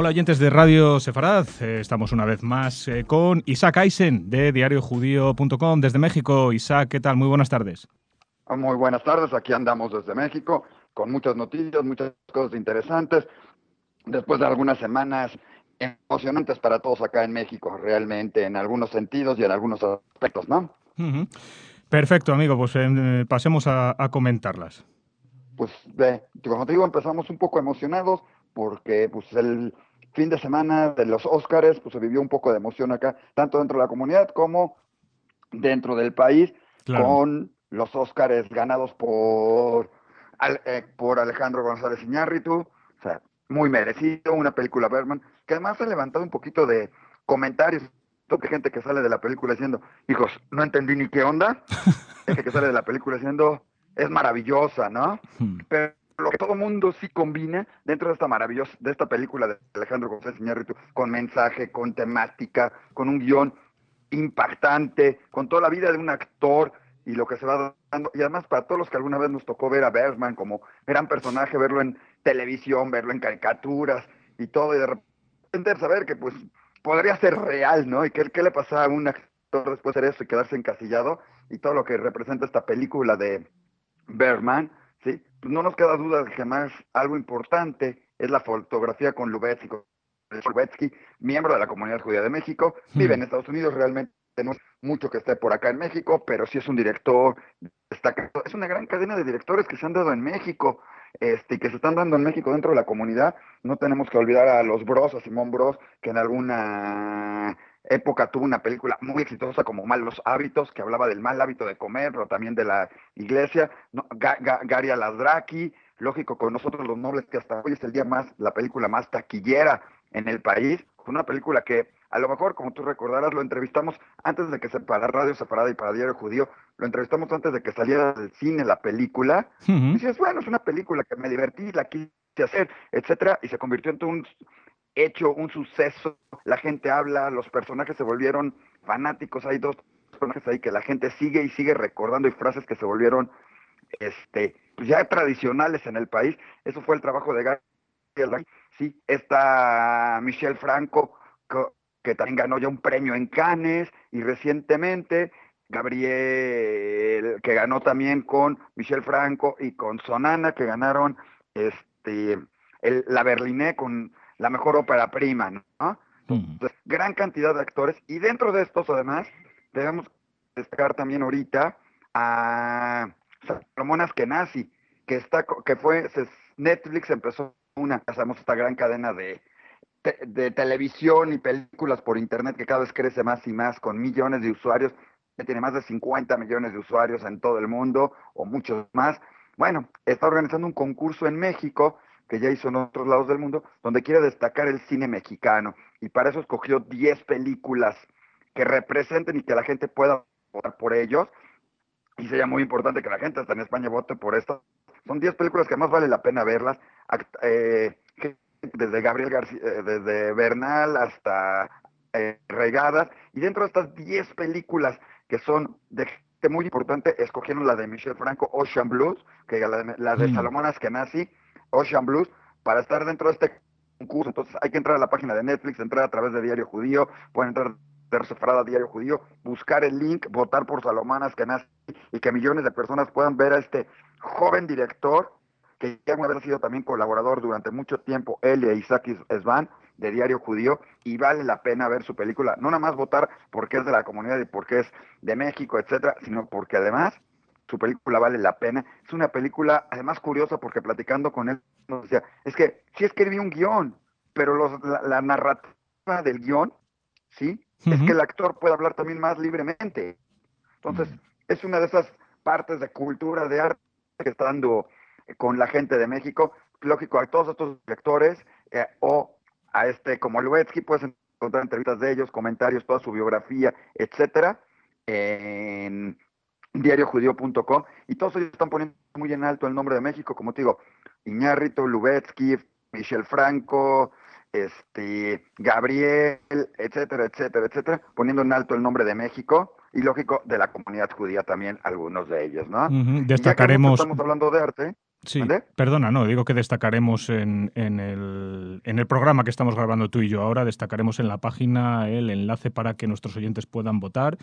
Hola oyentes de Radio Sefarad, eh, estamos una vez más eh, con Isaac Eisen de diariojudío.com desde México. Isaac, ¿qué tal? Muy buenas tardes. Muy buenas tardes, aquí andamos desde México con muchas noticias, muchas cosas interesantes. Después de algunas semanas emocionantes para todos acá en México, realmente, en algunos sentidos y en algunos aspectos, ¿no? Perfecto, amigo, pues eh, pasemos a, comentarlas. Pues, como te digo, empezamos un poco emocionados porque pues el fin de semana de los Óscares pues se vivió un poco de emoción acá, tanto dentro de la comunidad como dentro del país, con los Óscares ganados por, eh, por Alejandro González Iñárritu, o sea, muy merecido, una película Berman, que además ha levantado un poquito de comentarios de gente que sale de la película diciendo, hijos, no entendí ni qué onda, gente que sale de la película diciendo, es maravillosa, ¿no? Hmm. Pero lo que todo mundo sí combina dentro de esta maravillosa, de esta película de Alejandro González Iñárritu, con mensaje, con temática, con un guion impactante, con toda la vida de un actor y lo que se va dando, y además para todos los que alguna vez nos tocó ver a Bergman como gran personaje, verlo en televisión, verlo en caricaturas y todo, y de repente saber que pues podría ser real, ¿no? Y qué, qué le pasaba a un actor después de eso y quedarse encasillado, y todo lo que representa esta película de Bergman, ¿sí? Pues no nos queda duda de que más algo importante es la fotografía con Lubetsky, Lubetsky, miembro de la comunidad judía de México, vive en Estados Unidos, realmente no es mucho que esté por acá en México, pero sí es un director destacado. Es una gran cadena de directores que se han dado en México este, que se están dando en México dentro de la comunidad. No tenemos que olvidar a los Bros, a Simón Bros, que en alguna época tuvo una película muy exitosa como Malos Hábitos, que hablaba del mal hábito de comer, pero también de la iglesia. No, Gary Alasdraki, lógico, con nosotros los nobles, que hasta hoy es el día más, la película más taquillera en el país. Una película que a lo mejor, como tú recordarás, lo entrevistamos antes de que se para Radio Separada y para Diario Judío, lo entrevistamos antes de que saliera del cine la película. Y dices, bueno, es una película que me divertí, la quise hacer, etcétera, y se convirtió en un hecho, un suceso. La gente habla, los personajes se volvieron fanáticos. Hay dos personajes ahí que la gente sigue y sigue recordando y frases que se volvieron este, pues ya tradicionales en el país. Eso fue el trabajo de Gabriel. Sí, está Michelle Franco, que también ganó ya un premio en Cannes y recientemente Gabriel, que ganó también con Michel Franco y con Sonana, que ganaron este el, la Berliné con la mejor ópera prima, ¿no? Entonces, gran cantidad de actores y dentro de estos además debemos destacar también ahorita a Salomón Askenazi, que está que fue Netflix empezó una, sabemos esta gran cadena de de televisión y películas por internet que cada vez crece más y más con millones de usuarios, que tiene más de 50 millones de usuarios en todo el mundo o muchos más. Bueno, está organizando un concurso en México que ya hizo en otros lados del mundo, donde quiere destacar el cine mexicano y para eso escogió 10 películas que representen y que la gente pueda votar por ellos. Y sería muy importante que la gente hasta en España vote por esto. Son 10 películas que más vale la pena verlas. Eh, desde Gabriel García, eh, desde Bernal hasta eh, Regadas, y dentro de estas 10 películas que son de muy importante, escogieron la de Michel Franco, Ocean Blues, que la, la de mm. Salomón Askenazi, Ocean Blues, para estar dentro de este concurso. Entonces hay que entrar a la página de Netflix, entrar a través de Diario Judío, pueden entrar de Diario Judío, buscar el link, votar por Salomón Askenazi y que millones de personas puedan ver a este joven director que ya una vez ha sido también colaborador durante mucho tiempo, él y Isaac Svan, de Diario Judío, y vale la pena ver su película. No nada más votar porque es de la comunidad y porque es de México, etcétera, sino porque además su película vale la pena. Es una película, además curiosa, porque platicando con él, nos decía, es que sí escribí un guion, pero los, la, narrativa del guion, ¿sí? Es que el actor puede hablar también más libremente. Entonces, es una de esas partes de cultura, de arte que está dando con la gente de México. Lógico, a todos estos lectores eh, o a este como Luetsky puedes encontrar entrevistas de ellos, comentarios, toda su biografía, etcétera, en diariojudío.com y todos ellos están poniendo muy en alto el nombre de México, como te digo, Iñárritu, Lubetsky, Michel Franco, este, Gabriel, etcétera, etcétera, etcétera, poniendo en alto el nombre de México y lógico de la comunidad judía también, algunos de ellos, ¿no? Destacaremos. estamos hablando de arte, Sí, perdona, no, digo que destacaremos en, en, el, en el programa que estamos grabando tú y yo ahora, destacaremos en la página el enlace para que nuestros oyentes puedan votar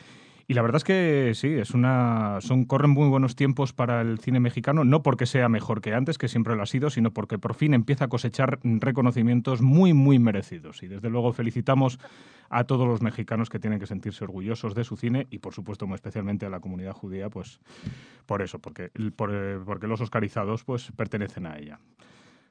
y la verdad es que sí, es una, son, corren muy buenos tiempos para el cine mexicano, no porque sea mejor que antes, que siempre lo ha sido, sino porque por fin empieza a cosechar reconocimientos muy, muy merecidos. Y desde luego felicitamos a todos los mexicanos que tienen que sentirse orgullosos de su cine y por supuesto muy especialmente a la comunidad judía, pues por eso, porque, porque los oscarizados pues pertenecen a ella.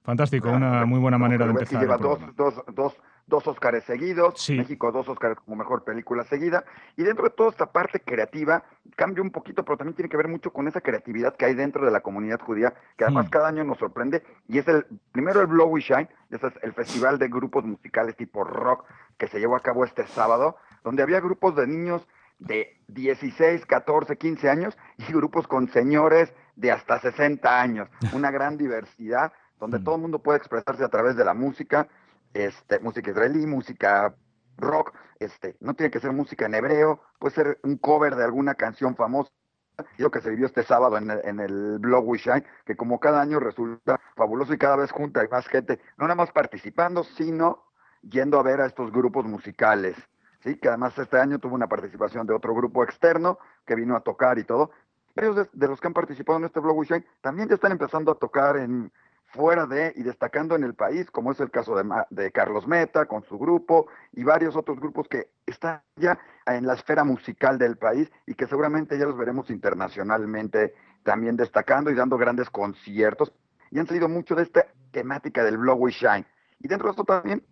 Fantástico, una muy buena manera de empezar. Lleva dos, dos, dos, dos Óscares seguidos, México dos Óscares como mejor película seguida, y dentro de toda esta parte creativa, cambia un poquito, pero también tiene que ver mucho con esa creatividad que hay dentro de la comunidad judía, que además hmm. cada año nos sorprende, y es el, primero el Blow We Shine, ese es el festival de grupos musicales tipo rock que se llevó a cabo este sábado, donde había grupos de niños de 16, 14, 15 años y grupos con señores de hasta 60 años, una gran diversidad donde hmm. todo el mundo puede expresarse a través de la música, este, música israelí, música rock, este, no tiene que ser música en hebreo, puede ser un cover de alguna canción famosa. Lo que se vivió este sábado en el, en el blog We que como cada año resulta fabuloso y cada vez junta hay más gente, no nada más participando, sino yendo a ver a estos grupos musicales. ¿sí? Que además este año tuvo una participación de otro grupo externo que vino a tocar y todo. Ellos de, de los que han participado en este blog We también ya están empezando a tocar en, fuera de y destacando en el país, como es el caso de, de, Carlos Meta con su grupo y varios otros grupos que están ya en la esfera musical del país y que seguramente ya los veremos internacionalmente también destacando y dando grandes conciertos. Y han salido mucho de esta temática del Blow We Shine. Y dentro de esto también,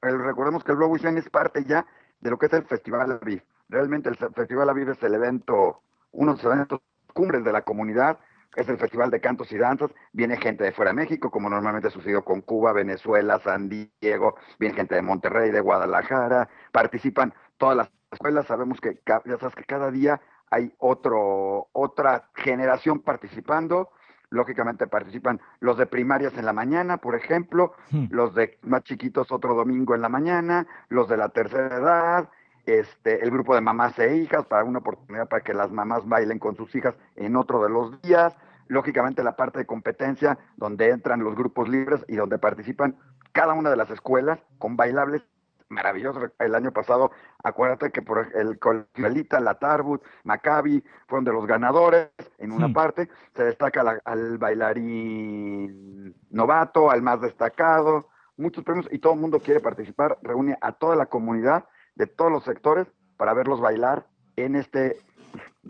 recordemos que el Blow We Shine es parte ya de lo que es el Festival Aviv. Realmente el Festival Aviv es el evento, uno de los eventos cumbres de la comunidad, es el Festival de Cantos y Danzas, viene gente de fuera de México, como normalmente sucedió con Cuba, Venezuela, San Diego, viene gente de Monterrey, de Guadalajara, participan todas las escuelas, sabemos que ya sabes que cada día hay otro, otra generación participando, lógicamente participan los de primarias en la mañana, por ejemplo, hmm. los de más chiquitos otro domingo en la mañana, los de la tercera edad, este, el grupo de mamás e hijas para una oportunidad para que las mamás bailen con sus hijas en otro de los días, lógicamente la parte de competencia donde entran los grupos libres y donde participan cada una de las escuelas con bailables maravillosos. El año pasado, acuérdate que por el Colegialita, la Tarbut, Maccabi fueron de los ganadores en una parte. Se destaca al bailarín novato, al más destacado, muchos premios y todo el mundo quiere participar. Reúne a toda la comunidad de todos los sectores para verlos bailar en este,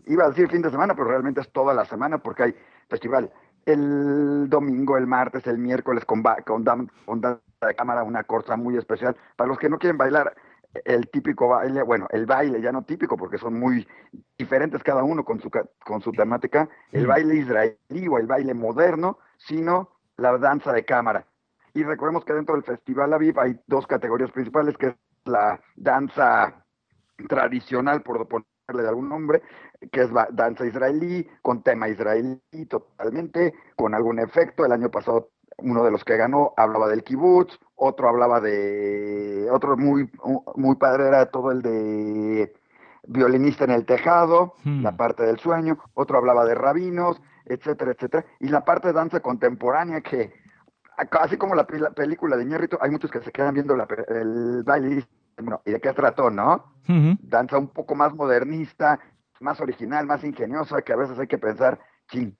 iba a decir fin de semana, pero realmente es toda la semana porque hay festival el domingo, el martes, el miércoles con, con, con de cámara, una cosa muy especial. Para los que no quieren bailar el típico baile, bueno, el baile ya no típico porque son muy diferentes cada uno con su, con su temática, el baile israelí o el baile moderno, sino la danza de cámara. Y recordemos que dentro del Festival Aviv hay dos categorías principales, que es la danza tradicional, por ponerle de algún nombre, que es danza israelí, con tema israelí totalmente, con algún efecto. El año pasado uno de los que ganó hablaba del kibutz, otro hablaba de, otro muy, muy padre era todo el de violinista en el tejado, hmm. la parte del sueño, otro hablaba de rabinos, etcétera, etcétera, y la parte de danza contemporánea que así como la, película de Ñerrito, hay muchos que se quedan viendo el baile bueno, ¿y de qué trató, no? Danza un poco más modernista, más original, más ingeniosa, que a veces hay que pensar, ching,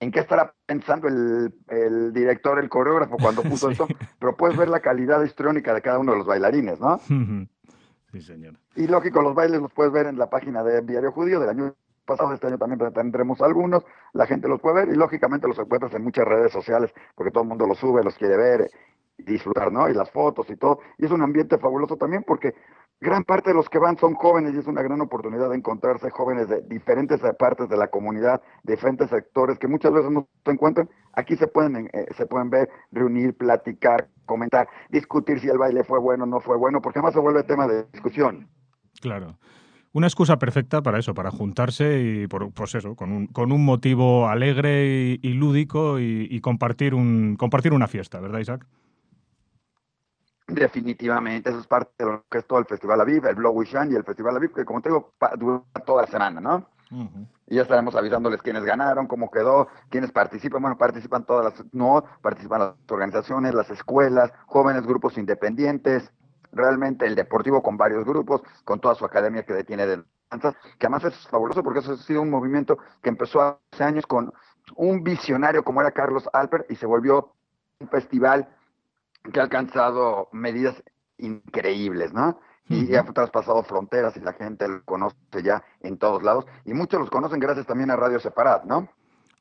¿en qué estará pensando el, director, el coreógrafo cuando puso esto? Pero puedes ver la calidad histriónica de cada uno de los bailarines, ¿no? Sí, señor. Y lógico, los bailes los puedes ver en la página de Diario Judío del año pasado, este año también tendremos algunos, la gente los puede ver y lógicamente los encuentras en muchas redes sociales porque todo el mundo los sube, los quiere ver y disfrutar, ¿no? Y las fotos y todo. Y es un ambiente fabuloso también porque gran parte de los que van son jóvenes y es una gran oportunidad de encontrarse jóvenes de diferentes partes de la comunidad, diferentes sectores que muchas veces no se encuentran. Aquí se pueden, eh, se pueden ver, reunir, platicar, comentar, discutir si el baile fue bueno o no fue bueno, porque además se vuelve tema de discusión. Claro. Una excusa perfecta para eso, para juntarse y, por, pues eso, con un, con un motivo alegre y, lúdico y, compartir, un, compartir una fiesta, ¿verdad, Isaac? Definitivamente, eso es parte de lo que es todo el Festival Aviv, el Blow Shine y el Festival Aviv, que como te digo, dura toda la semana, ¿no? Y ya estaremos avisándoles quiénes ganaron, cómo quedó, quiénes participan. Bueno, participan todas las, no, participan las organizaciones, las escuelas, jóvenes, grupos independientes, realmente el deportivo con varios grupos, con toda su academia que detiene de danza, que además es fabuloso porque eso ha sido un movimiento que empezó hace años con un visionario como era Carlos Alper y se volvió un festival que ha alcanzado medidas increíbles, ¿no? Y ha traspasado fronteras y la gente lo conoce ya en todos lados. Y muchos los conocen gracias también a Radio Separat, ¿no?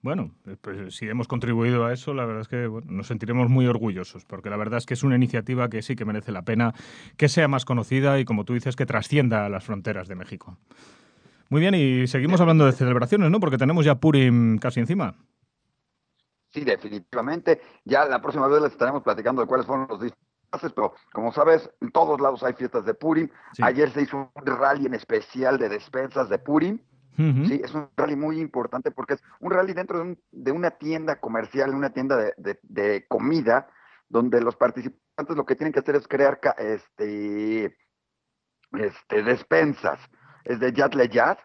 Bueno, eh, pues si hemos contribuido a eso, la verdad es que nos sentiremos muy orgullosos, porque la verdad es que es una iniciativa que sí que merece la pena que sea más conocida y, como tú dices, que trascienda a las fronteras de México. Muy bien, y seguimos hablando de celebraciones, ¿no? Porque tenemos ya Purim casi encima. Sí, definitivamente. Ya la próxima vez les estaremos platicando de cuáles fueron los disfraces, pero como sabes, en todos lados hay fiestas de Purim. Ayer se hizo un rally en especial de despensas de Purim Sí, es un rally muy importante porque es un rally dentro de, una tienda comercial, una tienda de, comida, donde los participantes lo que tienen que hacer es crear este, este, despensas. Es de yad le yad,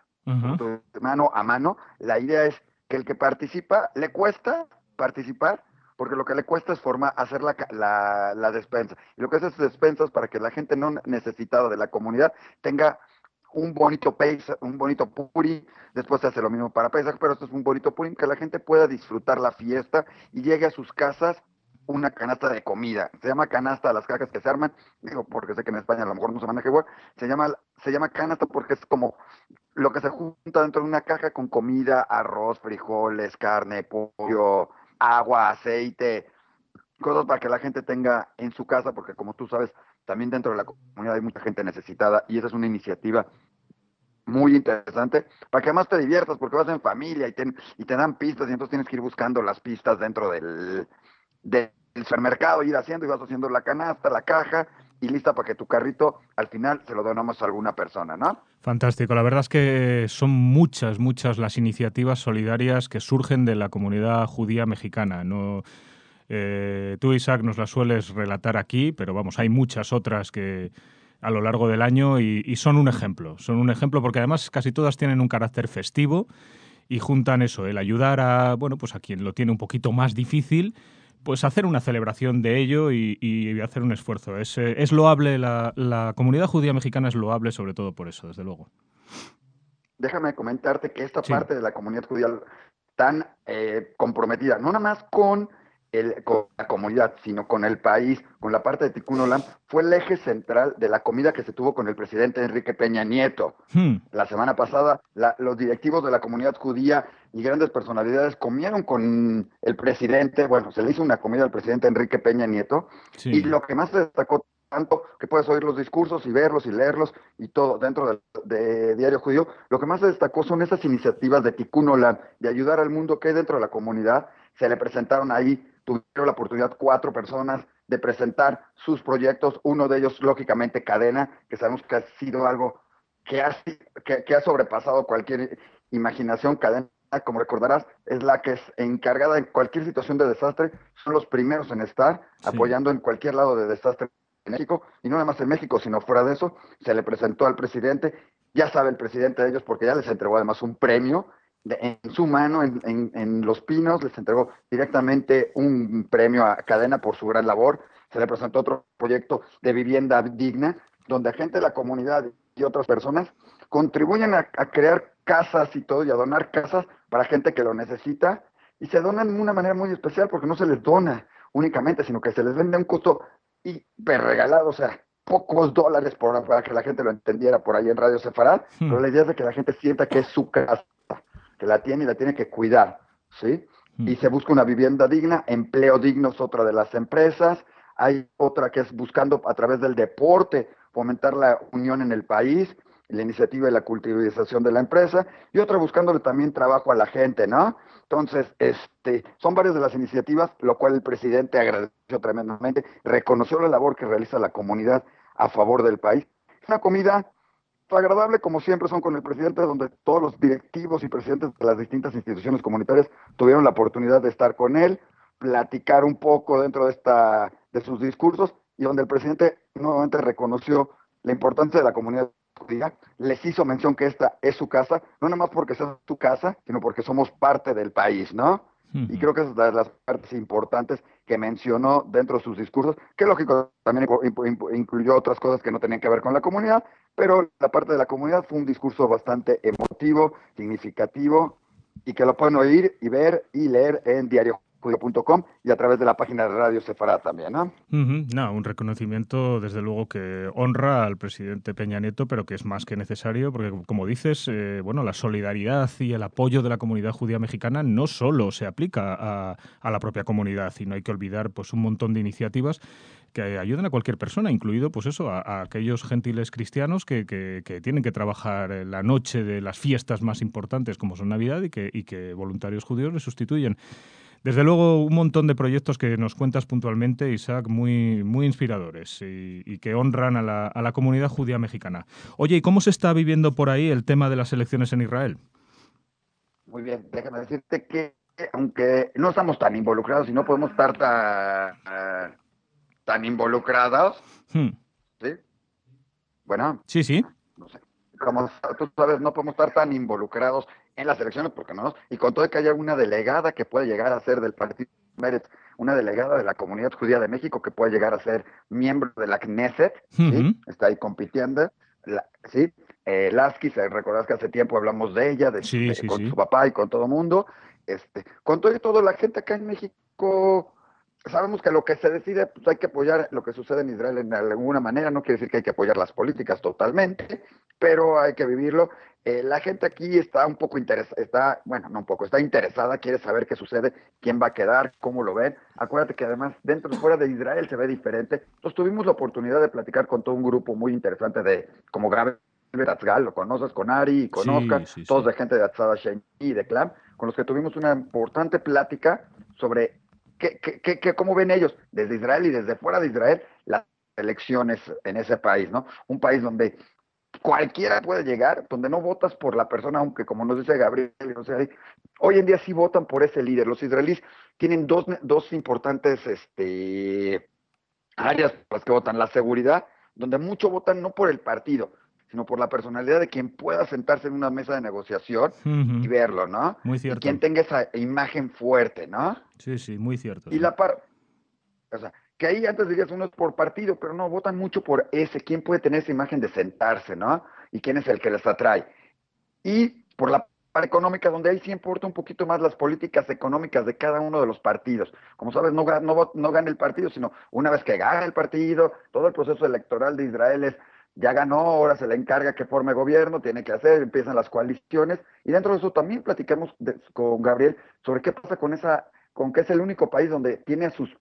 mano a mano. La idea es que el que participa le cuesta participar, porque lo que le cuesta es formar, hacer la, la, la despensa. Y lo que hace es despensas para que la gente no necesitada de la comunidad tenga un bonito Pesach, un bonito Puri, después se hace lo mismo para Pesach, pero esto es un bonito Puri, que la gente pueda disfrutar la fiesta y llegue a sus casas una canasta de comida. Se llama canasta las cajas que se arman, digo, porque sé que en España a lo mejor no se maneja igual, se llama, se llama canasta porque es como lo que se junta dentro de una caja con comida, arroz, frijoles, carne, pollo, agua, aceite, cosas para que la gente tenga en su casa, porque como tú sabes, también dentro de la comunidad hay mucha gente necesitada y esa es una iniciativa muy interesante para que además te diviertas porque vas en familia y te, y te dan pistas y entonces tienes que ir buscando las pistas dentro del, del supermercado, ir haciendo y vas haciendo la canasta, la caja y lista para que tu carrito al final se lo donamos a alguna persona, ¿no? Fantástico. La verdad es que son muchas, muchas las iniciativas solidarias que surgen de la comunidad judía mexicana. No, eh, tú, Isaac, nos las sueles relatar aquí, pero vamos, hay muchas otras que a lo largo del año y, son un ejemplo. Son un ejemplo porque además casi todas tienen un carácter festivo y juntan eso, el ayudar a, bueno, pues a quien lo tiene un poquito más difícil, pues hacer una celebración de ello y, hacer un esfuerzo. Es, eh, es loable, la, comunidad judía mexicana es loable sobre todo por eso, desde luego. Déjame comentarte que esta parte de la comunidad judía tan eh, comprometida, no nada más con con la comunidad, sino con el país, con la parte de Tikkun Olam, fue el eje central de la comida que se tuvo con el presidente Enrique Peña Nieto. Hmm. La semana pasada, los directivos de la comunidad judía y grandes personalidades comieron con el presidente, bueno, se le hizo una comida al presidente Enrique Peña Nieto, y lo que más se destacó tanto que puedes oír los discursos y verlos y leerlos y todo dentro de, Diario Judío, lo que más se destacó son esas iniciativas de Tikkun Olam, de ayudar al mundo que hay dentro de la comunidad. Se le presentaron ahí tuvieron la oportunidad cuatro personas de presentar sus proyectos, uno de ellos, lógicamente, Cadena, que sabemos que ha sido algo que ha, que, ha sobrepasado cualquier imaginación. Cadena, como recordarás, es la que es encargada en cualquier situación de desastre, son los primeros en estar apoyando en cualquier lado de desastre en México, y no nada más en México, sino fuera de eso, se le presentó al presidente, ya sabe el presidente de ellos porque ya les entregó además un premio, en su mano, en, Los Pinos, les entregó directamente un premio a Cadena por su gran labor. Se le presentó otro proyecto de vivienda digna, donde gente de la comunidad y otras personas contribuyen a, crear casas y todo, y a donar casas para gente que lo necesita, y se donan de una manera muy especial porque no se les dona únicamente, sino que se les vende a un costo hiper regalado, o sea, pocos dólares por, para que la gente lo entendiera por ahí en Radio Sefarad, hmm. pero la idea es de que la gente sienta que es su casa que la tiene y la tiene que cuidar, ¿sí? Mm. Y se busca una vivienda digna, empleo digno es otra de las empresas, hay otra que es buscando a través del deporte fomentar la unión en el país, la iniciativa de la culturalización de la empresa, y otra buscándole también trabajo a la gente, ¿no? Entonces, este, son varias de las iniciativas, lo cual el presidente agradeció tremendamente, reconoció la labor que realiza la comunidad a favor del país. Es una comida agradable, como siempre son con el presidente, donde todos los directivos y presidentes de las distintas instituciones comunitarias tuvieron la oportunidad de estar con él, platicar un poco dentro de, esta, de sus discursos y donde el presidente nuevamente reconoció la importancia de la comunidad judía, les hizo mención que esta es su casa, no nada más porque sea su casa, sino porque somos parte del país, ¿no? Y creo que es de las partes importantes que mencionó dentro de sus discursos, que lógico también incluyó otras cosas que no tenían que ver con la comunidad, pero la parte de la comunidad fue un discurso bastante emotivo, significativo, y que lo pueden oír y ver y leer en Diario y a través de la página de Radio Sefará también, ¿no? no, un reconocimiento desde luego que honra al presidente Peña Nieto, pero que es más que necesario porque, como dices, eh, bueno, la solidaridad y el apoyo de la comunidad judía mexicana no solo se aplica a, la propia comunidad, sino hay que olvidar pues un montón de iniciativas que ayuden a cualquier persona, incluido pues eso, a, aquellos gentiles cristianos que, tienen que trabajar la noche de las fiestas más importantes como son Navidad y que voluntarios judíos les sustituyen. Desde luego, un montón de proyectos que nos cuentas puntualmente, Isaac, muy, muy inspiradores y, que honran a la, a la, comunidad judía mexicana. Oye, ¿y cómo se está viviendo por ahí el tema de las elecciones en Israel? Muy bien, déjame decirte que aunque no estamos tan involucrados y no podemos estar tan, tan involucrados, hmm. ¿sí? Bueno. Sí, sí. Como tú sabes, no podemos estar tan involucrados en las elecciones, porque no, y con todo que haya una delegada que puede llegar a ser del partido Meretz, una delegada de la comunidad judía de México que puede llegar a ser miembro de la Knesset, está ahí compitiendo, ¿sí? Eh, Lasky, recordás que hace tiempo hablamos de ella, de, con su papá y con todo el mundo, este, con todo y todo la gente acá en México sabemos que lo que se decide, pues hay que apoyar lo que sucede en Israel en alguna manera, no quiere decir que hay que apoyar las políticas totalmente, pero hay que vivirlo. Eh, la gente aquí está un poco interesada, está, bueno, no un poco, está interesada, quiere saber qué sucede, quién va a quedar, cómo lo ven. Acuérdate que además dentro y fuera de Israel se ve diferente. Entonces tuvimos la oportunidad de platicar con todo un grupo muy interesante de, como Gabriel Atzgal, lo conoces con Ari y con Oscar, todos de gente de Atzada Shen y de Clam, con los que tuvimos una importante plática sobre qué, qué, qué, cómo ven ellos desde Israel y desde fuera de Israel las elecciones en ese país, ¿no? Un país donde cualquiera puede llegar, donde no votas por la persona, aunque como nos dice Gabriel, hoy en día sí votan por ese líder. Los israelíes tienen dos, dos importantes este, áreas por las que votan. La seguridad, donde mucho votan no por el partido, sino por la personalidad de quien pueda sentarse en una mesa de negociación y verlo, ¿no? Muy cierto. Y quien tenga esa imagen fuerte, ¿no? Sí, sí, muy cierto. Y la par... O sea, que ahí antes dirías uno es por partido, pero no, votan mucho por ese, quién puede tener esa imagen de sentarse, ¿no? Y quién es el que les atrae. Y por la parte económica, donde ahí sí importa un poquito más las políticas económicas de cada uno de los partidos. Como sabes, no, no, no gana el partido, sino una vez que gana el partido, todo el proceso electoral de Israel es, ya ganó, ahora se le encarga que forme gobierno, tiene que hacer, empiezan las coaliciones, y dentro de eso también platicamos con Gabriel sobre qué pasa con esa, con que es el único país donde tiene a sus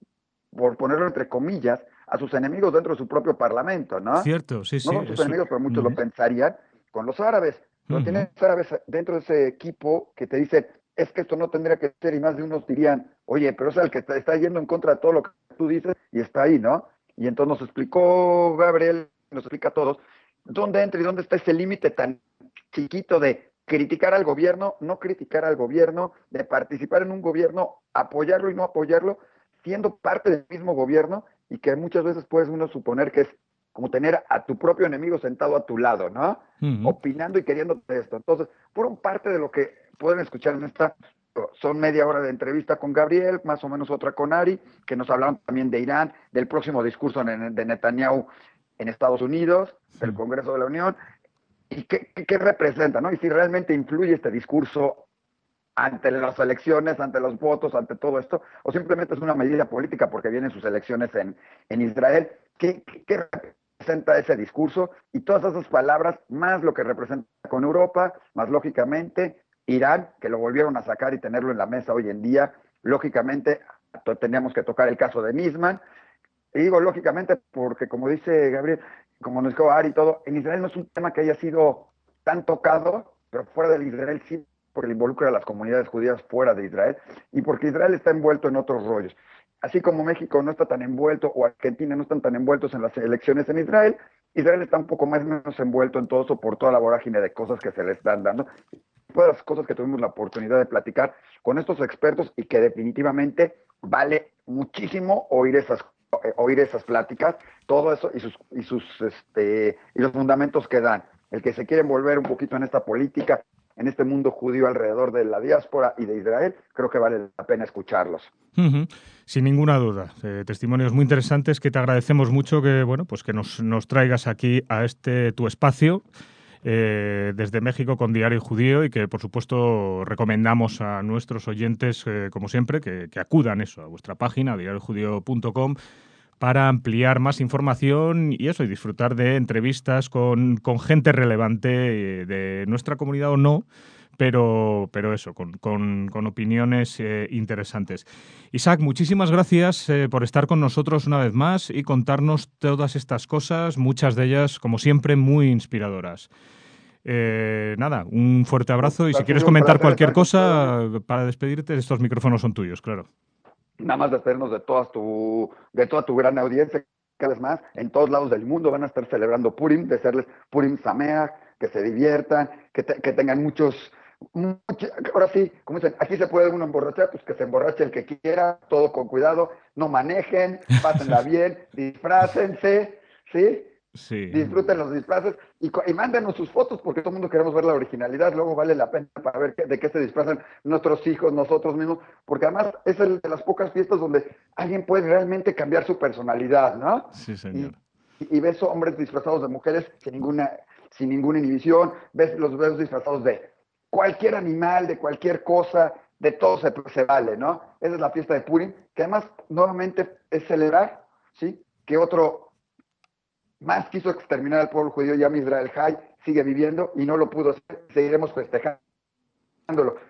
por ponerlo entre comillas, a sus enemigos dentro de su propio parlamento, ¿no? Cierto, sí, sí. No son sus enemigos, pero muchos lo pensarían con los árabes. Pero tienen árabes dentro de ese equipo que te dice, es que esto no tendría que ser, y más de unos dirían, oye, pero es el que está, está yendo en contra de todo lo que tú dices y está ahí, ¿no? Y entonces nos explicó Gabriel, nos explica a todos, dónde entra y dónde está ese límite tan chiquito de criticar al gobierno, no criticar al gobierno, de participar en un gobierno, apoyarlo y no apoyarlo, siendo parte del mismo gobierno y que muchas veces puedes uno suponer que es como tener a tu propio enemigo sentado a tu lado, ¿no? Opinando y queriendo esto. Entonces, fueron parte de lo que pueden escuchar en esta, son media hora de entrevista con Gabriel, más o menos otra con Ari, que nos hablaron también de Irán, del próximo discurso de Netanyahu en Estados Unidos, del Congreso de la Unión, y qué, qué representa, ¿no? Y si realmente influye este discurso ante las elecciones, ante los votos, ante todo esto, o simplemente es una medida política porque vienen sus elecciones en, en Israel. ¿Qué, ¿Qué, representa ese discurso? Y todas esas palabras, más lo que representa con Europa, más lógicamente Irán, que lo volvieron a sacar y tenerlo en la mesa hoy en día, lógicamente teníamos que tocar el caso de Nisman. Y digo lógicamente porque, como dice Gabriel, como nos dijo Ari y todo, en Israel no es un tema que haya sido tan tocado, pero fuera del Israel sí porque involucra a las comunidades judías fuera de Israel y porque Israel está envuelto en otros rollos. Así como México no está tan envuelto o Argentina no están tan envueltos en las elecciones en Israel, Israel está un poco más menos envuelto en todo eso por toda la vorágine de cosas que se le están dando. Todas las cosas que tuvimos la oportunidad de platicar con estos expertos y que definitivamente vale muchísimo oír esas oír esas pláticas, todo eso y sus y sus este y los fundamentos que dan. el que se quieren volver un poquito en esta política, en este mundo judío alrededor de la diáspora y de Israel, creo que vale la pena escucharlos. Sin ninguna duda. Eh, testimonios muy interesantes que te agradecemos mucho que, bueno, pues que nos, nos traigas aquí a este tu espacio. Eh, desde México con Diario Judío y que, por supuesto, recomendamos a nuestros oyentes, eh, como siempre, que, acudan eso, a vuestra página, diariojudío.com, para ampliar más información y eso, y disfrutar de entrevistas con, con gente relevante de nuestra comunidad o no, pero, pero eso, con, con, opiniones eh, interesantes. Isaac, muchísimas gracias eh, por estar con nosotros una vez más y contarnos todas estas cosas, muchas de ellas, como siempre, muy inspiradoras. Eh, nada, un fuerte abrazo y si quieres comentar cualquier cosa para despedirte, estos micrófonos son tuyos, claro. Nada más despedirnos de, toda tu, de toda tu gran audiencia, cada vez más, en todos lados del mundo van a estar celebrando Purim, de serles Purim Sameach, que se diviertan, que, que tengan muchos ahora sí, como dicen, aquí se puede uno emborrachar, pues que se emborrache el que quiera, todo con cuidado, no manejen, pásenla bien, disfrácense, ¿sí? Sí. Disfruten los disfraces y, y, mándenos sus fotos porque todo el mundo queremos ver la originalidad. Luego vale la pena para ver de qué se disfrazan nuestros hijos, nosotros mismos, porque además es el de las pocas fiestas donde alguien puede realmente cambiar su personalidad, ¿no? Sí, señor. Y, y ves hombres disfrazados de mujeres sin ninguna, sin ninguna inhibición, ves los ves disfrazados de cualquier animal, de cualquier cosa, de todo se, vale, ¿no? Esa es la fiesta de Purim, que además nuevamente es celebrar, ¿sí? Que otro más quiso exterminar al pueblo judío, ya Israel Hay sigue viviendo y no lo pudo hacer, seguiremos festejándolo,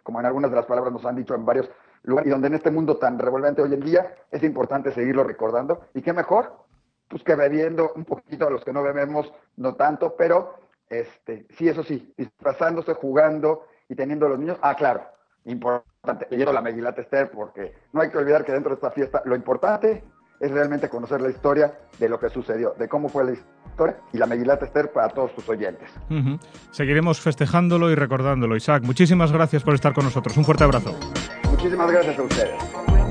como en algunas de las palabras nos han dicho en varios lugares, y donde en este mundo tan revolvente hoy en día es importante seguirlo recordando, y qué mejor, pues que bebiendo un poquito a los que no bebemos, no tanto, pero este, sí, eso sí, disfrazándose, jugando, y teniendo los niños. Ah, claro, importante, leyendo la Megilat Esther, porque no hay que olvidar que dentro de esta fiesta lo importante es realmente conocer la historia de lo que sucedió, de cómo fue la historia y la Megilat Esther para todos tus oyentes. Seguiremos festejándolo y recordándolo. Isaac, muchísimas gracias por estar con nosotros. Un fuerte abrazo. Muchísimas gracias a ustedes.